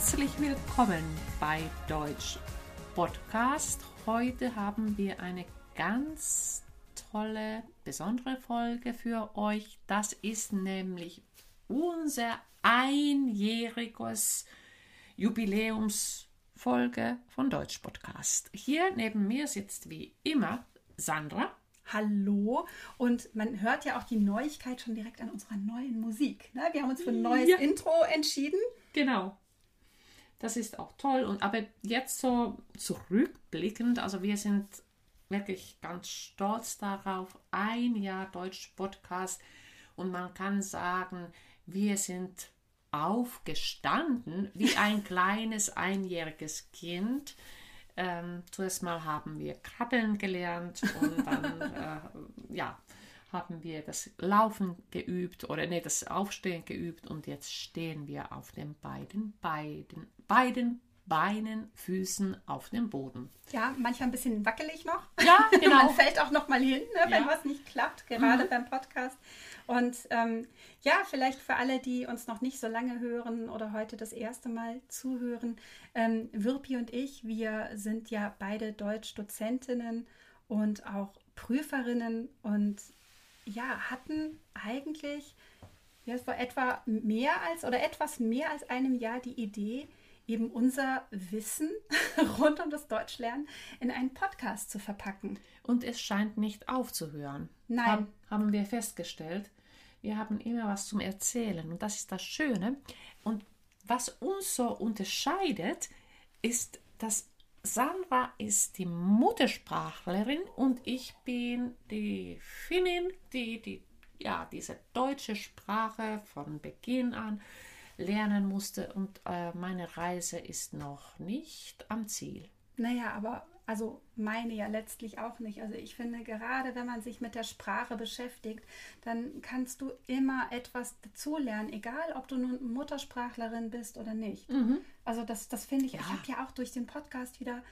Herzlich willkommen bei Deutsch Podcast. Heute haben wir eine ganz tolle, besondere Folge für euch. Das ist nämlich unser einjähriges Jubiläumsfolge von Deutsch Podcast. Hier neben mir sitzt wie immer Sandra. Hallo. Und man hört ja auch die Neuigkeit schon direkt an unserer neuen Musik. Ne? Wir haben uns für ein neues ja. Intro entschieden. Genau. Das ist auch toll. Und aber jetzt so zurückblickend, also wir sind wirklich ganz stolz darauf. Ein Jahr Deutsch Podcast und man kann sagen, wir sind aufgestanden wie ein kleines einjähriges Kind. Ähm, zuerst mal haben wir Krabbeln gelernt und dann äh, ja, haben wir das Laufen geübt oder nee, das Aufstehen geübt und jetzt stehen wir auf den beiden, beiden, beiden Beinen, Füßen auf dem Boden. Ja, manchmal ein bisschen wackelig noch. Ja, genau. Man fällt auch noch mal hin, ne, wenn ja. was nicht klappt, gerade mhm. beim Podcast. Und ähm, ja, vielleicht für alle, die uns noch nicht so lange hören oder heute das erste Mal zuhören, ähm, Wirpi und ich, wir sind ja beide Deutsch-Dozentinnen und auch Prüferinnen und ja, hatten eigentlich ja, vor etwa mehr als oder etwas mehr als einem Jahr die Idee, eben unser Wissen rund um das Deutschlernen in einen Podcast zu verpacken. Und es scheint nicht aufzuhören. Nein. Hab, haben wir festgestellt. Wir haben immer was zum Erzählen und das ist das Schöne. Und was uns so unterscheidet, ist, dass Sandra ist die Muttersprachlerin und ich bin die Finnin, die, die ja, diese deutsche Sprache von Beginn an lernen musste und äh, meine Reise ist noch nicht am Ziel. Naja, aber also meine ja letztlich auch nicht. Also ich finde, gerade wenn man sich mit der Sprache beschäftigt, dann kannst du immer etwas dazulernen, egal ob du nun Muttersprachlerin bist oder nicht. Mhm. Also das, das finde ich, ja. ich habe ja auch durch den Podcast wieder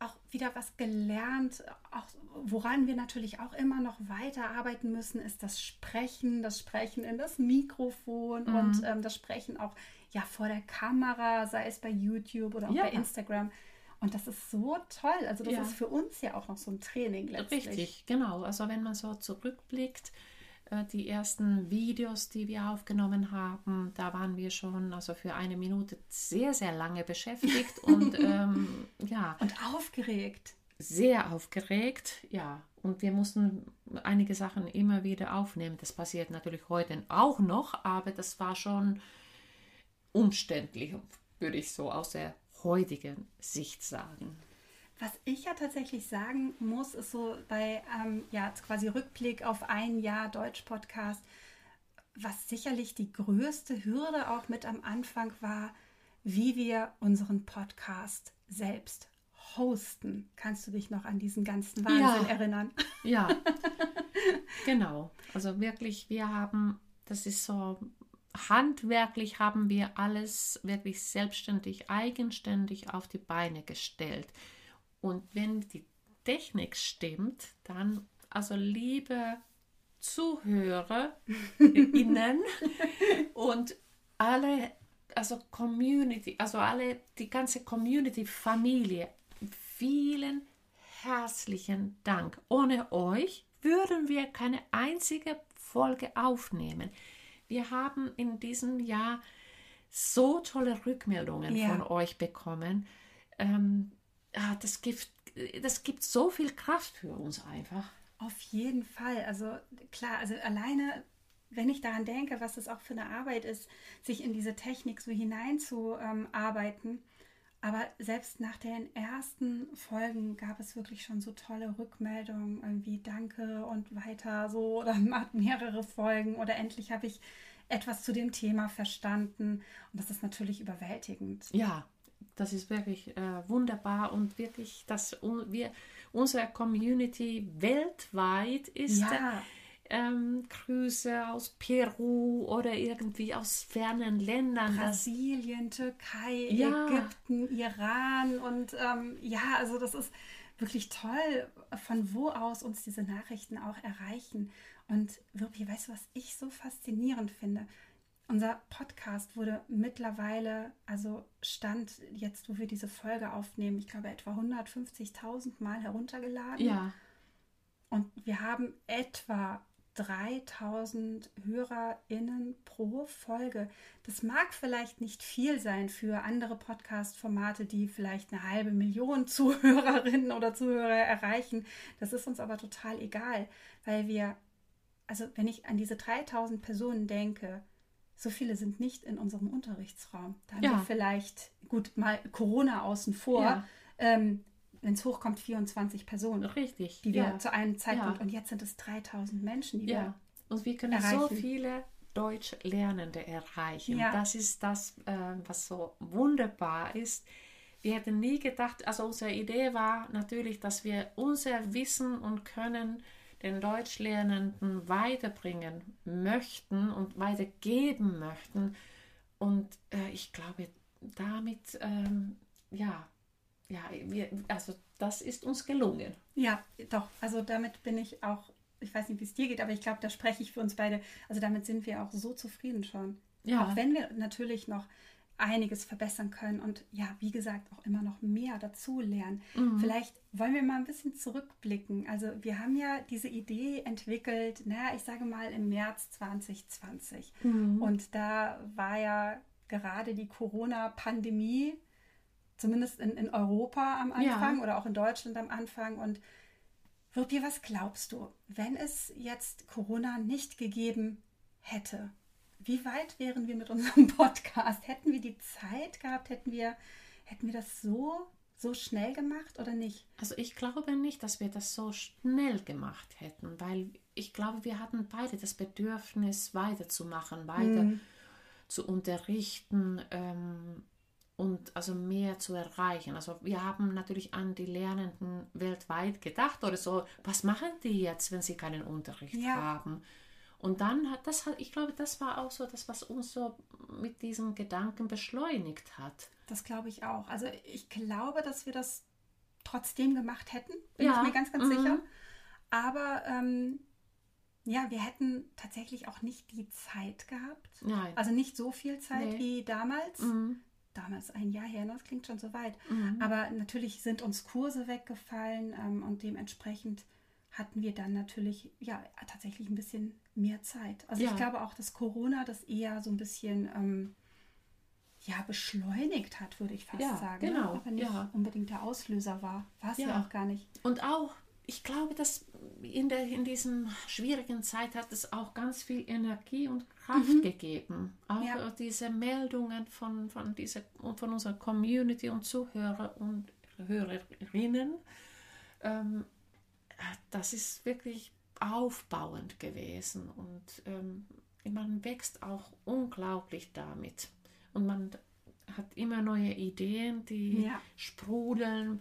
auch wieder was gelernt, auch woran wir natürlich auch immer noch weiter arbeiten müssen, ist das Sprechen, das Sprechen in das Mikrofon mhm. und ähm, das Sprechen auch ja vor der Kamera, sei es bei YouTube oder auch ja. bei Instagram. Und das ist so toll. Also das ja. ist für uns ja auch noch so ein Training letztlich. Richtig, genau. Also wenn man so zurückblickt, äh, die ersten Videos, die wir aufgenommen haben, da waren wir schon also für eine Minute sehr, sehr lange beschäftigt und ähm, ja. Und aufgeregt. Sehr aufgeregt, ja. Und wir mussten einige Sachen immer wieder aufnehmen. Das passiert natürlich heute auch noch, aber das war schon umständlich, würde ich so aus der heutigen Sicht sagen. Was ich ja tatsächlich sagen muss, ist so bei ähm, ja quasi Rückblick auf ein Jahr Deutsch-Podcast, was sicherlich die größte Hürde auch mit am Anfang war, wie wir unseren Podcast selbst hosten. Kannst du dich noch an diesen ganzen Wahnsinn ja. erinnern? Ja, genau. Also wirklich, wir haben, das ist so handwerklich haben wir alles wirklich selbstständig, eigenständig auf die Beine gestellt. Und wenn die Technik stimmt, dann, also liebe ZuhörerInnen und alle, also Community, also alle, die ganze Community-Familie, vielen herzlichen Dank. Ohne euch würden wir keine einzige Folge aufnehmen. Wir haben in diesem Jahr so tolle Rückmeldungen ja. von euch bekommen. Ähm, ja, das, gibt, das gibt so viel Kraft für uns einfach. Auf jeden Fall. Also klar, also alleine, wenn ich daran denke, was es auch für eine Arbeit ist, sich in diese Technik so hineinzuarbeiten. Ähm, aber selbst nach den ersten Folgen gab es wirklich schon so tolle Rückmeldungen, irgendwie Danke und weiter so oder macht mehrere Folgen oder endlich habe ich etwas zu dem Thema verstanden. Und das ist natürlich überwältigend. Ja, das ist wirklich äh, wunderbar und wirklich, dass wir unsere Community weltweit ist. Ja ähm, Grüße aus Peru oder irgendwie aus fernen Ländern. Brasilien, Türkei, ja. Ägypten, Iran und ähm, ja, also das ist wirklich toll, von wo aus uns diese Nachrichten auch erreichen. Und wirklich, weißt du, was ich so faszinierend finde? unser Podcast wurde mittlerweile, also stand jetzt, wo wir diese Folge aufnehmen, ich glaube etwa 150.000 Mal heruntergeladen. Ja. Und wir haben etwa 3000 HörerInnen pro Folge. Das mag vielleicht nicht viel sein für andere Podcast-Formate, die vielleicht eine halbe Million Zuhörerinnen oder Zuhörer erreichen. Das ist uns aber total egal, weil wir, also wenn ich an diese 3000 Personen denke, so viele sind nicht in unserem Unterrichtsraum. Da haben Ja. wir vielleicht, gut, mal Corona außen vor, Ja. ähm, wenn es hochkommt, 24 Personen, Richtig. die wir ja. zu einem Zeitpunkt, Ja. und jetzt sind es 3000 Menschen, die Ja, und wir können so erreichen. viele Deutschlernende erreichen. Ja. Das ist das, äh, was so wunderbar ist. Wir hätten nie gedacht, also unsere Idee war natürlich, dass wir unser Wissen und Können den Deutschlernenden weiterbringen möchten und weitergeben möchten. Und äh, ich glaube, damit, ähm, ja, ja, wir, also das ist uns gelungen. Ja, doch. Also damit bin ich auch, ich weiß nicht, wie es dir geht, aber ich glaube, da spreche ich für uns beide. Also damit sind wir auch so zufrieden schon. Ja. Auch wenn wir natürlich noch einiges verbessern können und ja, wie gesagt, auch immer noch mehr dazu lernen. Mhm. Vielleicht wollen wir mal ein bisschen zurückblicken. Also wir haben ja diese Idee entwickelt, naja, ich sage mal im März 2020. Mhm. Und da war ja gerade die Corona-Pandemie, zumindest in, in Europa am Ja. Anfang oder auch in Deutschland am Anfang. Und Wirpi, was glaubst du, wenn es jetzt Corona nicht gegeben hätte? Wie weit wären wir mit unserem Podcast? Hätten wir die Zeit gehabt? Hätten wir, hätten wir das so, so schnell gemacht oder nicht? Also ich glaube nicht, dass wir das so schnell gemacht hätten, weil ich glaube, wir hatten beide das Bedürfnis, weiterzumachen, weiter Mhm. zu unterrichten ähm, und also mehr zu erreichen. Also wir haben natürlich an die Lernenden weltweit gedacht oder so, was machen die jetzt, wenn sie keinen Unterricht Ja. haben? Und dann hat das ich glaube, das war auch so das, was uns so mit diesem Gedanken beschleunigt hat. Das glaube ich auch. Also ich glaube, dass wir das trotzdem gemacht hätten, bin Ja, ich mir ganz, ganz mhm. sicher. Aber ähm, ja, wir hätten tatsächlich auch nicht die Zeit gehabt. Nein. Also nicht so viel Zeit Nee. wie damals. Mhm. Damals ein Jahr her, ne? das klingt schon so weit. Mhm. Aber natürlich sind uns Kurse weggefallen ähm, und dementsprechend hatten wir dann natürlich ja tatsächlich ein bisschen mehr Zeit. Also Ja. ich glaube auch, dass Corona das eher so ein bisschen ähm, ja beschleunigt hat, würde ich fast Ja, sagen. genau, Ne? Aber nicht ja. unbedingt der Auslöser war. War es. Ja. auch gar nicht. Und auch, ich glaube, dass in, der, in diesem schwierigen Zeit hat es auch ganz viel Energie und Kraft gegeben. Auch Mhm. Ja. diese Meldungen von, von, dieser, von unserer Community und Zuhörer und Hörerinnen. Ähm, äh, das ist wirklich aufbauend gewesen und ähm, man wächst auch unglaublich damit. Und man hat immer neue Ideen, die Ja. sprudeln.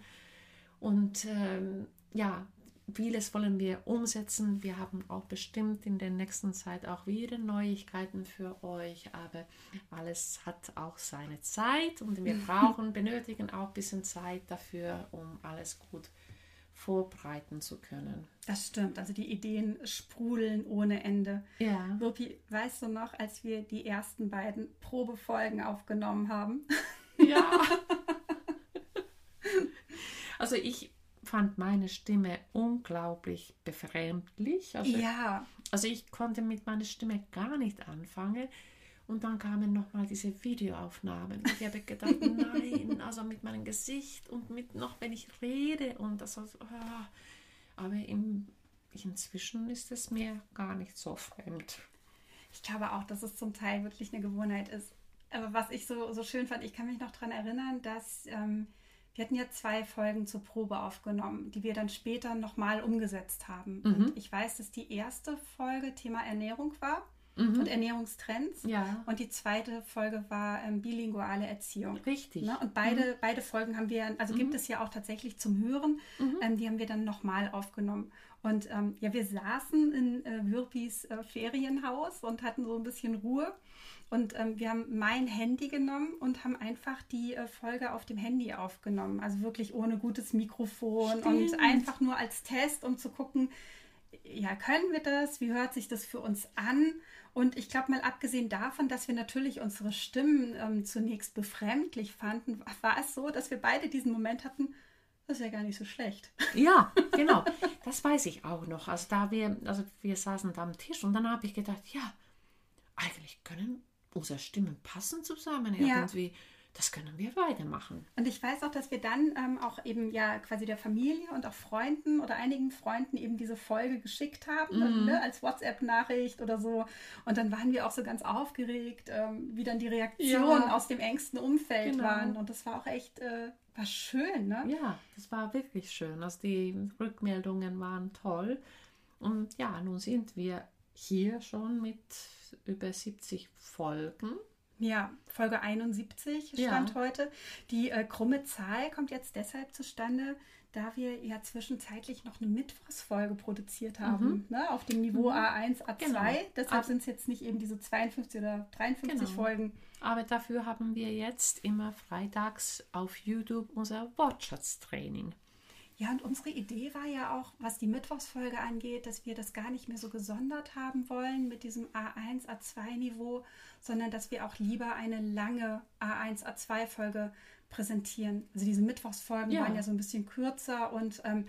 Und ähm, ja, vieles wollen wir umsetzen. Wir haben auch bestimmt in der nächsten Zeit auch wieder Neuigkeiten für euch. Aber alles hat auch seine Zeit und wir brauchen, benötigen auch ein bisschen Zeit dafür, um alles gut vorbereiten zu können. Das stimmt. Also die Ideen sprudeln ohne Ende. Ja. Wirpi, weißt du noch, als wir die ersten beiden Probefolgen aufgenommen haben? Ja. Also ich fand meine Stimme unglaublich befremdlich. Also, ja, also ich konnte mit meiner Stimme gar nicht anfangen. Und dann kamen nochmal diese Videoaufnahmen. Ich habe gedacht, nein, also mit meinem Gesicht und mit noch, wenn ich rede und das also, ah. aber im, inzwischen ist es mir gar nicht so fremd. Ich glaube auch, dass es zum Teil wirklich eine Gewohnheit ist. Aber was ich so, so schön fand, ich kann mich noch daran erinnern, dass ähm, wir hatten ja zwei Folgen zur Probe aufgenommen, die wir dann später nochmal umgesetzt haben. Mhm. Und ich weiß, dass die erste Folge Thema Ernährung war und Ernährungstrends. Mhm. Ja, Und die zweite Folge war ähm, bilinguale Erziehung. richtig. Ne? Und beide, beide Folgen haben wir, also gibt es ja auch tatsächlich zum Hören, ähm, die haben wir dann nochmal aufgenommen. Und ähm, ja, wir saßen in äh, Würpis äh, Ferienhaus und hatten so ein bisschen Ruhe. Und ähm, wir haben mein Handy genommen und haben einfach die äh, Folge auf dem Handy aufgenommen. Also wirklich ohne gutes Mikrofon und Stimmt. einfach nur als Test, um zu gucken, ja, können wir das? Wie hört sich das für uns an? Und ich glaube, mal abgesehen davon, dass wir natürlich unsere Stimmen ähm, zunächst befremdlich fanden, war es so, dass wir beide diesen Moment hatten, das ist ja gar nicht so schlecht. Ja, genau. Das weiß ich auch noch. Also da wir, also wir saßen da am Tisch und dann habe ich gedacht, ja, eigentlich können unsere Stimmen passen zusammen irgendwie. Ja das können wir weitermachen. Und ich weiß auch, dass wir dann ähm, auch eben ja quasi der Familie und auch Freunden oder einigen Freunden eben diese Folge geschickt haben, mm. ne, als WhatsApp-Nachricht oder so. Und dann waren wir auch so ganz aufgeregt, ähm, wie dann die Reaktionen ja. aus dem engsten Umfeld genau. waren. Und das war auch echt, äh, war schön, ne? Ja, das war wirklich schön. Also die Rückmeldungen waren toll. Und ja, nun sind wir hier schon mit über 70 Folgen. Ja, Folge 71 stand ja. heute. Die äh, krumme Zahl kommt jetzt deshalb zustande, da wir ja zwischenzeitlich noch eine Mittwochsfolge produziert haben, mhm. ne, auf dem Niveau mhm. A1, A2. Genau. Deshalb sind es jetzt nicht eben diese 52 oder 53 genau. Folgen. Aber dafür haben wir jetzt immer freitags auf YouTube unser Wortschatztraining. Ja, und unsere Idee war ja auch, was die Mittwochsfolge angeht, dass wir das gar nicht mehr so gesondert haben wollen mit diesem A1, A2-Niveau, sondern dass wir auch lieber eine lange A1, A2-Folge präsentieren. Also diese Mittwochsfolgen ja. waren ja so ein bisschen kürzer und ähm,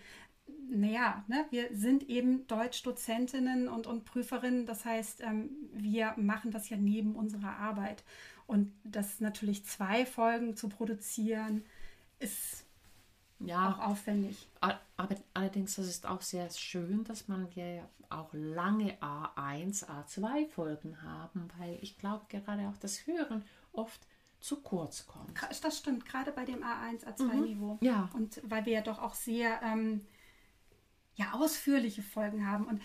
naja, ne, wir sind eben Deutschdozentinnen und, und Prüferinnen. Das heißt, ähm, wir machen das ja neben unserer Arbeit. Und das natürlich zwei Folgen zu produzieren, ist ja, auch aufwendig. Aber allerdings, das ist auch sehr schön, dass man ja auch lange A1, A2 Folgen haben, weil ich glaube gerade auch das Hören oft zu kurz kommt. Das stimmt, gerade bei dem A1, A2-Niveau. Mhm. Ja. Und weil wir ja doch auch sehr ähm, ja, ausführliche Folgen haben. Und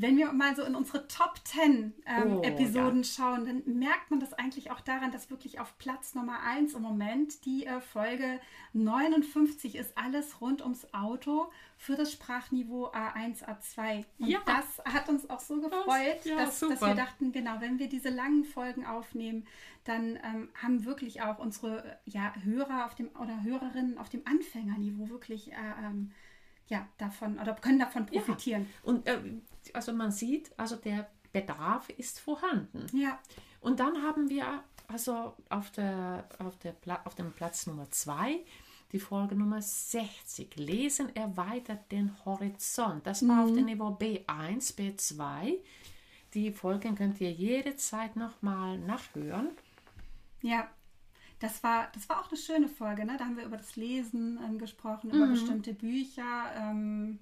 wenn wir mal so in unsere Top 10 ähm, oh, Episoden ja. schauen, dann merkt man das eigentlich auch daran, dass wirklich auf Platz Nummer 1 im Moment die äh, Folge 59 ist, alles rund ums Auto für das Sprachniveau A1, A2. Und ja. das hat uns auch so gefreut, ja, dass, dass, wir dachten, genau, wenn wir diese langen Folgen aufnehmen, dann ähm, haben wirklich auch unsere ja, Hörer auf dem oder Hörerinnen auf dem Anfängerniveau wirklich äh, ähm, ja, davon oder können davon profitieren. Ja. Und äh, also man sieht, also der Bedarf ist vorhanden. Ja. Und dann haben wir also auf, der, auf, der auf dem Platz Nummer 2 die Folge Nummer 60. Lesen erweitert den Horizont. Das war mhm. auf dem Niveau B1, B2. Die Folgen könnt ihr jederzeit nochmal nachhören. Ja, das war, das war auch eine schöne Folge. Ne? Da haben wir über das Lesen ähm, gesprochen, über mhm. bestimmte Bücher. Ähm,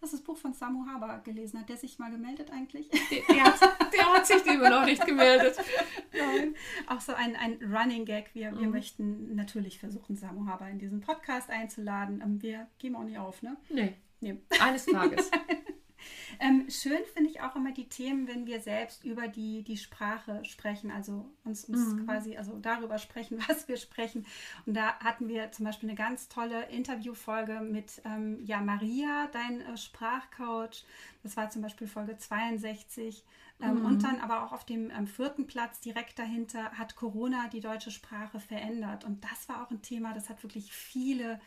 das ist das Buch von Samu Haber gelesen. Hat der sich mal gemeldet eigentlich? Der, der, hat, der hat, sich immer noch nicht gemeldet. Nein. Auch so ein, ein Running Gag. Wir, mhm. wir möchten natürlich versuchen, Samu Haber in diesen Podcast einzuladen. Ähm, wir geben auch nicht auf, ne? Nee. nee. Eines Tages. Ähm, schön finde ich auch immer die Themen, wenn wir selbst über die, die Sprache sprechen, also uns, uns mhm. quasi also darüber sprechen, was wir sprechen. Und da hatten wir zum Beispiel eine ganz tolle Interviewfolge mit ähm, ja, Maria, dein äh, Sprachcoach. Das war zum Beispiel Folge 62. Ähm, mhm. Und dann aber auch auf dem ähm, vierten Platz direkt dahinter hat Corona die deutsche Sprache verändert. Und das war auch ein Thema, das hat wirklich viele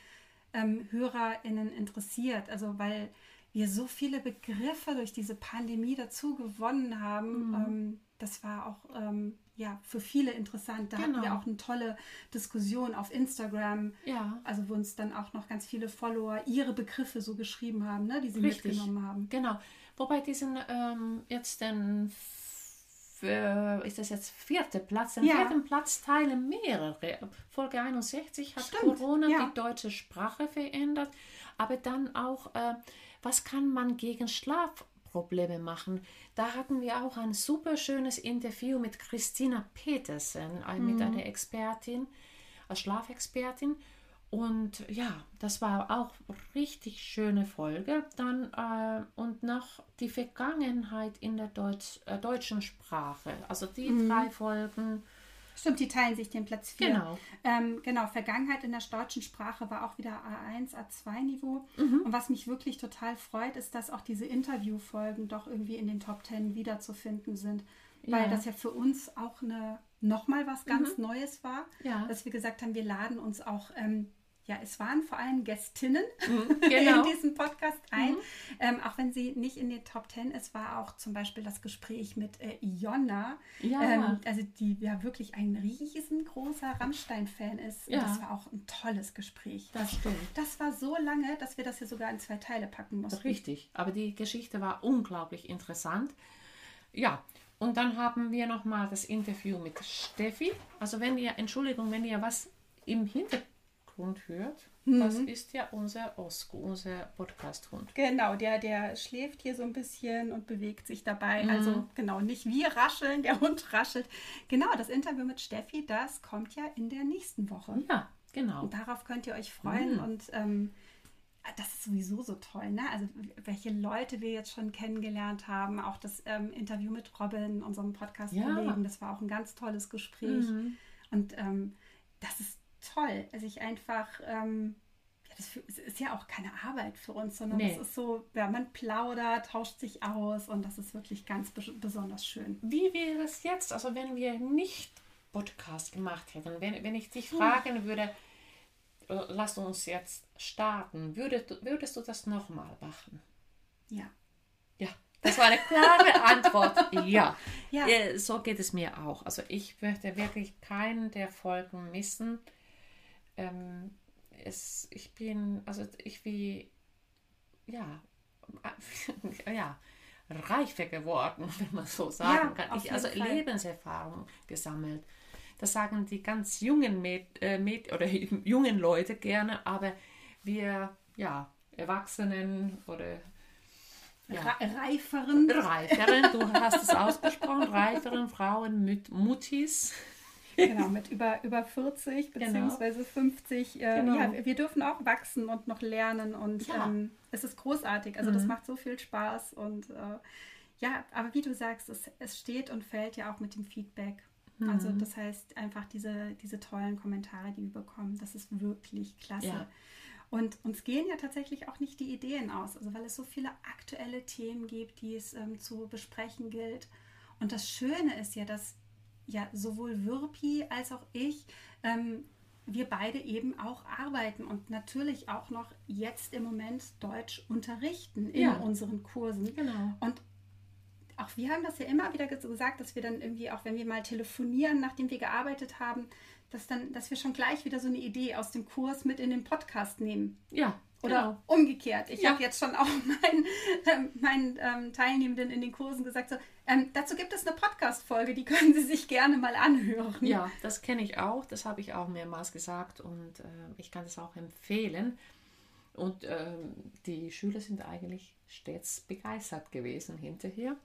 ähm, HörerInnen interessiert. Also weil wir so viele Begriffe durch diese Pandemie dazu gewonnen haben. Mhm. Ähm, das war auch ähm, ja, für viele interessant. Da genau. hatten wir genau. auch eine tolle Diskussion auf Instagram. Ja. Also wo uns dann auch noch ganz viele Follower ihre Begriffe so geschrieben haben, ne, die sie Richtig. mitgenommen haben. Genau. Wobei diesen ähm, jetzt den äh, ist das jetzt vierte Platz. Den ja. vierten Platz teilen mehrere. Folge 61 hat Stimmt. Corona ja. die deutsche Sprache verändert, aber dann auch äh, was kann man gegen Schlafprobleme machen? Da hatten wir auch ein super schönes Interview mit Christina Petersen, mhm. mit einer Expertin, als Schlafexpertin. Und ja, das war auch richtig schöne Folge. Dann äh, und noch die Vergangenheit in der Deutsch, äh, deutschen Sprache. Also die mhm. drei Folgen Stimmt, die teilen sich den Platz 4. Genau. Ähm, genau, Vergangenheit in der deutschen Sprache war auch wieder A1, A2-Niveau. Mhm. Und was mich wirklich total freut, ist, dass auch diese Interviewfolgen doch irgendwie in den Top 10 wiederzufinden sind. Weil ja. das ja für uns auch eine nochmal was ganz mhm. Neues war. Ja. Dass wir gesagt haben, wir laden uns auch ähm, ja, es waren vor allem Gästinnen Mhm, genau. in diesem Podcast ein. Ähm, auch wenn sie nicht in den Top Ten ist, war auch zum Beispiel das Gespräch mit äh, Ionna, Ja. ähm, also die ja wirklich ein riesengroßer Rammstein-Fan ist. Ja. das war auch ein tolles Gespräch. Das stimmt. Das war so lange, dass wir das hier sogar in zwei Teile packen mussten. Richtig, aber die Geschichte war unglaublich interessant. Ja, und dann haben wir nochmal das Interview mit Steffi. Also wenn ihr, Entschuldigung, wenn ihr was im Hintergrund hört, das ist ja unser Osko, unser Podcast-Hund. Genau, der, der schläft hier so ein bisschen und bewegt sich dabei. Mhm. Also genau, nicht wir rascheln, der Hund raschelt. Genau, das Interview mit Steffi, das kommt ja in der nächsten Woche. Ja, genau. Und darauf könnt ihr euch freuen. Mhm. Und ähm, das ist sowieso so toll, ne? Also welche Leute wir jetzt schon kennengelernt haben. Auch das ähm, Interview mit Robin, unserem Podcast-Kollegen, Ja. das war auch ein ganz tolles Gespräch. Mhm. Und ähm, das ist toll. Also ich einfach, ähm, ja, das ist ja auch keine Arbeit für uns, sondern Nee. es ist so, ja, man plaudert, tauscht sich aus und das ist wirklich ganz bes- besonders schön. Wie wäre es jetzt, also wenn wir nicht Podcast gemacht hätten, wenn, wenn ich dich fragen würde, äh, lass uns jetzt starten, würdest, du- würdest du das nochmal machen? Ja. Ja, das war eine klare Antwort. Ja. Ja. Äh, So geht es mir auch. Also ich möchte wirklich keinen der Folgen missen. Ähm, es, ich bin, also ich wie, ja, ja, reifer geworden, wenn man so sagen Ja, kann. Ich, also Fall. Lebenserfahrung gesammelt. Das sagen die ganz jungen Mäd, äh, Mäd, oder jungen Leute gerne, aber wir, ja, Erwachsenen oder ja. Re- Reiferen. reiferen, du hast es ausgesprochen, reiferen Frauen mit Muttis. Genau, mit über, über 40 Genau. beziehungsweise 50. Äh, Genau. Ja, wir dürfen auch wachsen und noch lernen und Ja. Mhm. ähm, es ist großartig. Also das macht so viel Spaß und äh, ja, aber wie du sagst, es, es steht und fällt ja auch mit dem Feedback. Also Mhm. das heißt einfach diese, diese tollen Kommentare, die wir bekommen, das ist wirklich klasse. Ja. Und uns gehen ja tatsächlich auch nicht die Ideen aus, also weil es so viele aktuelle Themen gibt, die es ähm, zu besprechen gilt. Und das Schöne ist ja, dass ja sowohl Wirpi als auch ich, ähm, wir beide eben auch arbeiten und natürlich auch noch jetzt im Moment Deutsch unterrichten in Ja. unseren Kursen. Genau. Und auch wir haben das ja immer wieder ges- gesagt, dass wir dann irgendwie, auch wenn wir mal telefonieren, nachdem wir gearbeitet haben, dass dann, dass wir schon gleich wieder so eine Idee aus dem Kurs mit in den Podcast nehmen. Ja, Oder genau. umgekehrt. Ich Ja. habe jetzt schon auch meinen, ähm, meinen ähm, Teilnehmenden in den Kursen gesagt, so, ähm, dazu gibt es eine Podcast-Folge, die können Sie sich gerne mal anhören. Ja, das kenne ich auch, das habe ich auch mehrmals gesagt und äh, ich kann es auch empfehlen. Und ähm, die Schüler sind eigentlich stets begeistert gewesen hinterher.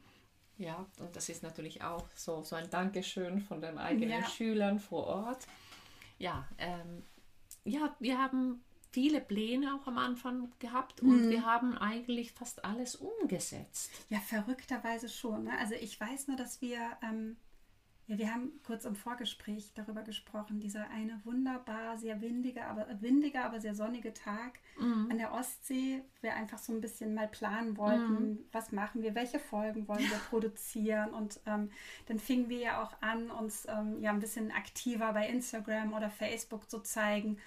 Ja, und das ist natürlich auch so, so ein Dankeschön von den eigenen Ja. Schülern vor Ort. Ja, ähm, ja, wir haben viele Pläne auch am Anfang gehabt und Mhm. wir haben eigentlich fast alles umgesetzt. Ja, verrückterweise schon. Ne? Also ich weiß nur, dass wir, ähm, ja, wir haben kurz im Vorgespräch darüber gesprochen, dieser eine wunderbar, sehr windige, aber äh, windige, aber sehr sonnige Tag an der Ostsee, wir einfach so ein bisschen mal planen wollten, was machen wir, welche Folgen wollen wir produzieren und ähm, dann fingen wir ja auch an, uns ähm, ja ein bisschen aktiver bei Instagram oder Facebook zu zeigen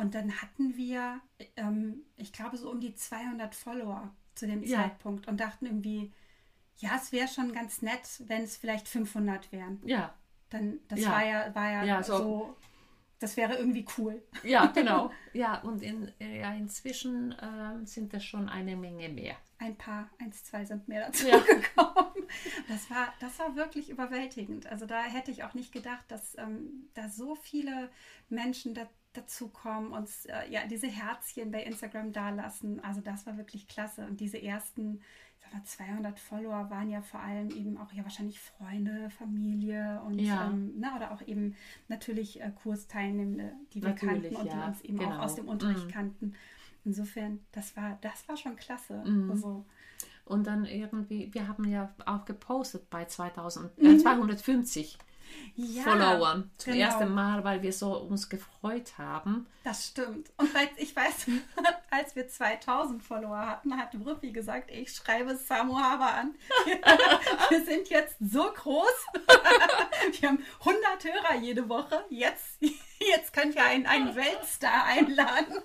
und dann hatten wir, ähm, ich glaube, so um die 200 Follower zu dem Ja. Zeitpunkt und dachten irgendwie, ja, es wäre schon ganz nett, wenn es vielleicht 500 wären. Ja, Dann, das Ja. war ja, war ja, Ja, so- so, das wäre irgendwie cool. ja, genau. ja, und in, ja, inzwischen ähm, sind das schon eine Menge mehr. Ein paar, eins, zwei sind mehr dazu Ja. gekommen. Das war, das war wirklich überwältigend. Also da hätte ich auch nicht gedacht, dass ähm, da so viele Menschen da, dazukommen und äh, ja, diese Herzchen bei Instagram dalassen. Also das war wirklich klasse. Und diese ersten, ich sag mal, 200 Follower waren ja vor allem eben auch ja wahrscheinlich Freunde, Familie und Ja. ähm, na, oder auch eben natürlich äh, Kursteilnehmende, die wir Natürlich, kannten und ja, die uns eben genau. auch aus dem Unterricht Mhm. kannten. Insofern, das war, das war schon klasse. Mhm. Also, Und dann irgendwie, wir haben ja auch gepostet bei 2000, Mhm. äh, 250. ja, Followern. Zum genau. ersten Mal, weil wir so uns gefreut haben. Das stimmt. Und weil ich weiß, als wir 2000 Follower hatten, hat Ruppi gesagt, ich schreibe Samu Haber an. wir sind jetzt so groß. wir haben 100 Hörer jede Woche. Jetzt, jetzt könnt ihr einen, einen Weltstar einladen.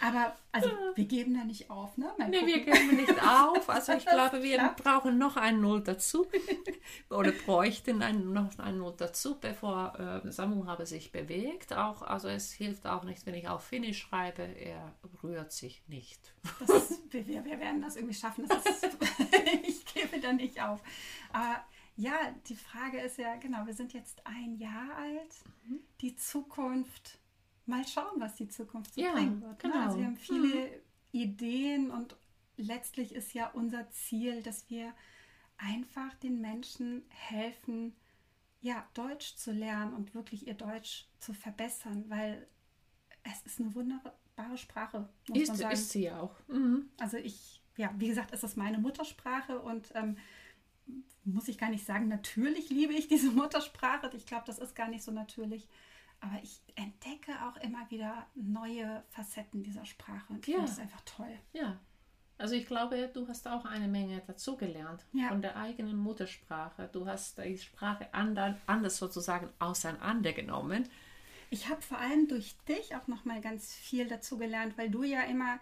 Aber also wir geben da nicht auf, ne? Mal nee, wir geben nicht auf. Also ich glaube, wir klar. brauchen noch ein Null dazu. Oder bräuchten ein, noch ein Null dazu, bevor äh, Samu habe sich bewegt. Auch, also es hilft auch nicht, wenn ich auf Finnisch schreibe, er rührt sich nicht. Das, wir, wir werden das irgendwie schaffen. Das ist, ich gebe da nicht auf. Aber ja, die Frage ist ja, genau, wir sind jetzt ein Jahr alt. Mhm. Die Zukunft mal schauen, was die Zukunft so ja, bringen wird. Ne? Genau. Also wir haben viele mhm. Ideen und letztlich ist ja unser Ziel, dass wir einfach den Menschen helfen, ja, Deutsch zu lernen und wirklich ihr Deutsch zu verbessern, weil es ist eine wunderbare Sprache, ist. Ist sie auch. Mhm. Also ich, ja, wie gesagt, es ist meine Muttersprache und ähm, muss ich gar nicht sagen, natürlich liebe ich diese Muttersprache. Ich glaube, das ist gar nicht so natürlich. Aber ich entdecke auch immer wieder neue Facetten dieser Sprache und ich ja. finde das einfach toll. Ja. Also ich glaube, du hast auch eine Menge dazugelernt ja. von der eigenen Muttersprache. Du hast die Sprache anders sozusagen auseinandergenommen. Ich habe vor allem durch dich auch noch mal ganz viel dazu gelernt, weil du ja immer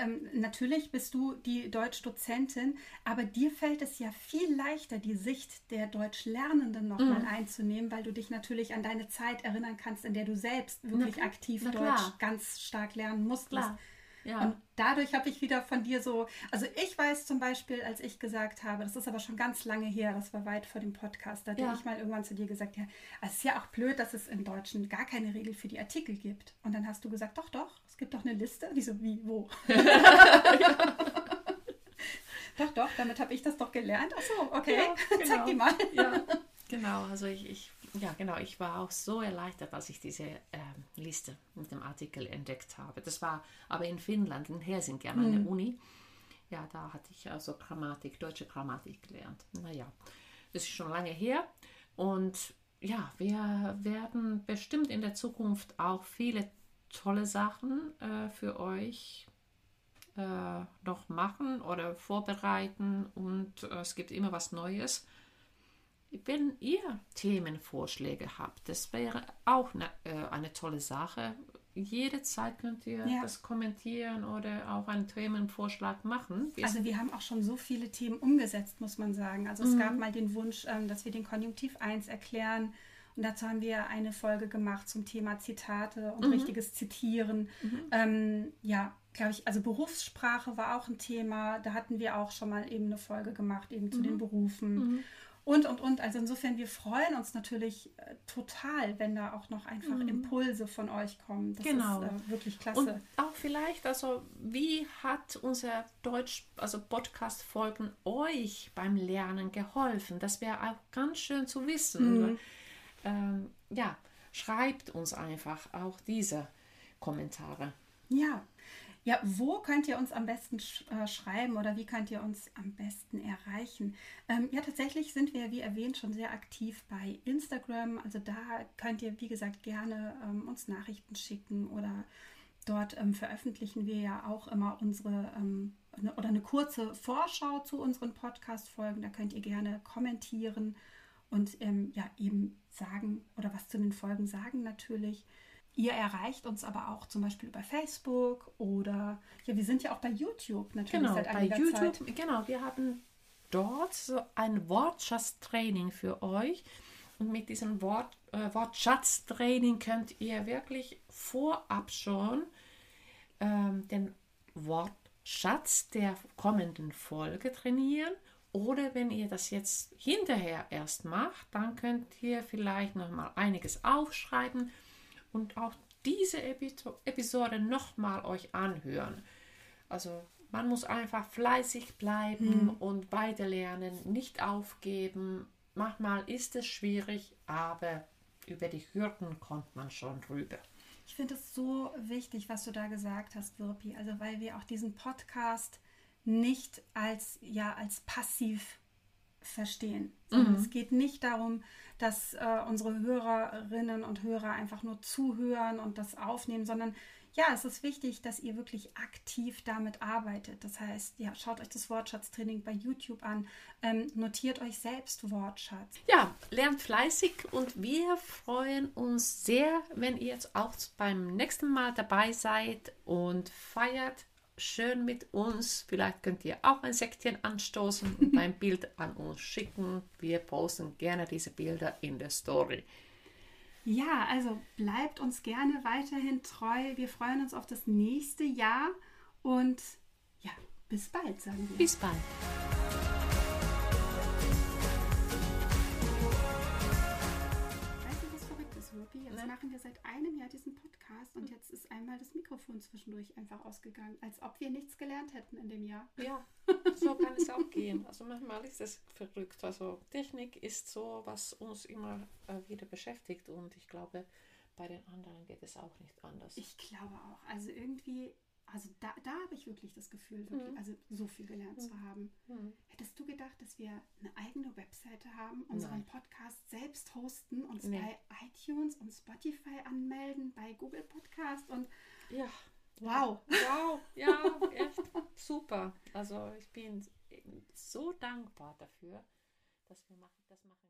ähm, natürlich bist du die Deutschdozentin, aber dir fällt es ja viel leichter, die Sicht der Deutschlernenden nochmal mhm. einzunehmen, weil du dich natürlich an deine Zeit erinnern kannst, in der du selbst wirklich aktiv Deutsch ganz stark lernen musstest. Klar. Ja. Und dadurch habe ich wieder von dir so, also ich weiß zum Beispiel, als ich gesagt habe, das ist aber schon ganz lange her, das war weit vor dem Podcast, da ja. ich mal irgendwann zu dir gesagt, ja, es ist ja auch blöd, dass es im Deutschen gar keine Regel für die Artikel gibt. Und dann hast du gesagt, doch, doch, es gibt doch eine Liste. Die so, wie, wo? doch, doch, damit habe ich das doch gelernt. Ach so, okay, ja, genau. zeig die mal. ja, genau, also ich, ich ja, genau. Ich war auch so erleichtert, als ich diese äh, Liste mit dem Artikel entdeckt habe. Das war aber in Finnland, in Helsinki an einer mhm. Uni. Ja, da hatte ich also Grammatik, deutsche Grammatik gelernt. Naja, das ist schon lange her. Und ja, wir werden bestimmt in der Zukunft auch viele tolle Sachen äh, für euch äh, noch machen oder vorbereiten. Und äh, es gibt immer was Neues wenn ihr Themenvorschläge habt, das wäre auch eine, äh, eine tolle Sache. Jederzeit könnt ihr ja. das kommentieren oder auch einen Themenvorschlag machen. Wir also wir haben auch schon so viele Themen umgesetzt, muss man sagen. Also es mhm. gab mal den Wunsch, ähm, dass wir den Konjunktiv 1 erklären. Und dazu haben wir eine Folge gemacht zum Thema Zitate und mhm. richtiges Zitieren. Mhm. Ähm, ja, glaube ich, also Berufssprache war auch ein Thema. Da hatten wir auch schon mal eben eine Folge gemacht, eben zu den mhm. Berufen. Und, und, und. Also insofern, wir freuen uns natürlich äh, total, wenn da auch noch einfach mhm. Impulse von euch kommen. Das genau. ist äh, wirklich klasse. Und auch vielleicht, also wie hat unser Deutsch, also Podcast-Folgen euch beim Lernen geholfen? Das wäre auch ganz schön zu wissen. Mhm. Ähm, ja, schreibt uns einfach auch diese Kommentare. Ja, ja, wo könnt ihr uns am besten sch äh, schreiben oder wie könnt ihr uns am besten erreichen? Ähm, ja, tatsächlich sind wir, wie erwähnt, schon sehr aktiv bei Instagram. Also da könnt ihr, wie gesagt, gerne ähm, uns Nachrichten schicken oder dort ähm, veröffentlichen wir ja auch immer unsere ähm, eine, oder eine kurze Vorschau zu unseren Podcast-Folgen. Da könnt ihr gerne kommentieren und ähm, ja eben sagen oder was zu den Folgen sagen natürlich. Ihr erreicht uns aber auch zum Beispiel über Facebook oder ja, wir sind ja auch bei YouTube natürlich genau, seit bei YouTube, Zeit. Genau, wir haben dort so ein Wortschatztraining für euch. Und mit diesem Wort, äh, Wortschatztraining könnt ihr wirklich vorab schon ähm, den Wortschatz der kommenden Folge trainieren. Oder wenn ihr das jetzt hinterher erst macht, dann könnt ihr vielleicht noch mal einiges aufschreiben und auch diese Episode nochmal euch anhören. Also man muss einfach fleißig bleiben mhm. und weiterlernen, nicht aufgeben. Manchmal ist es schwierig, aber über die Hürden kommt man schon drüber. Ich finde es so wichtig, was du da gesagt hast, Wirpi. Also weil wir auch diesen Podcast nicht als ja als passiv verstehen. Mhm. Es geht nicht darum, dass äh, unsere Hörerinnen und Hörer einfach nur zuhören und das aufnehmen, sondern ja, es ist wichtig, dass ihr wirklich aktiv damit arbeitet. Das heißt, ja, schaut euch das Wortschatztraining bei YouTube an, ähm, notiert euch selbst Wortschatz. Ja, lernt fleißig und wir freuen uns sehr, wenn ihr jetzt auch beim nächsten Mal dabei seid und feiert schön mit uns. Vielleicht könnt ihr auch ein Säckchen anstoßen und ein Bild an uns schicken. Wir posten gerne diese Bilder in der Story. Ja, also bleibt uns gerne weiterhin treu. Wir freuen uns auf das nächste Jahr und ja, bis bald, sagen wir. Bis bald. Einem Jahr diesen Podcast und jetzt ist einmal das Mikrofon zwischendurch einfach ausgegangen, als ob wir nichts gelernt hätten in dem Jahr. Ja, so kann es auch gehen. Also manchmal ist es verrückt. Also Technik ist so, was uns immer äh, wieder beschäftigt und ich glaube, bei den anderen geht es auch nicht anders. Ich glaube auch. Also irgendwie also da, da habe ich wirklich das Gefühl, wirklich, mhm. also so viel gelernt mhm. zu haben. Mhm. Hättest du gedacht, dass wir eine eigene Webseite haben, unseren Nein. Podcast selbst hosten, uns nee. bei iTunes und Spotify anmelden, bei Google Podcast und ja. Wow. Wow, ja, echt super. Also ich bin so dankbar dafür, dass wir das machen.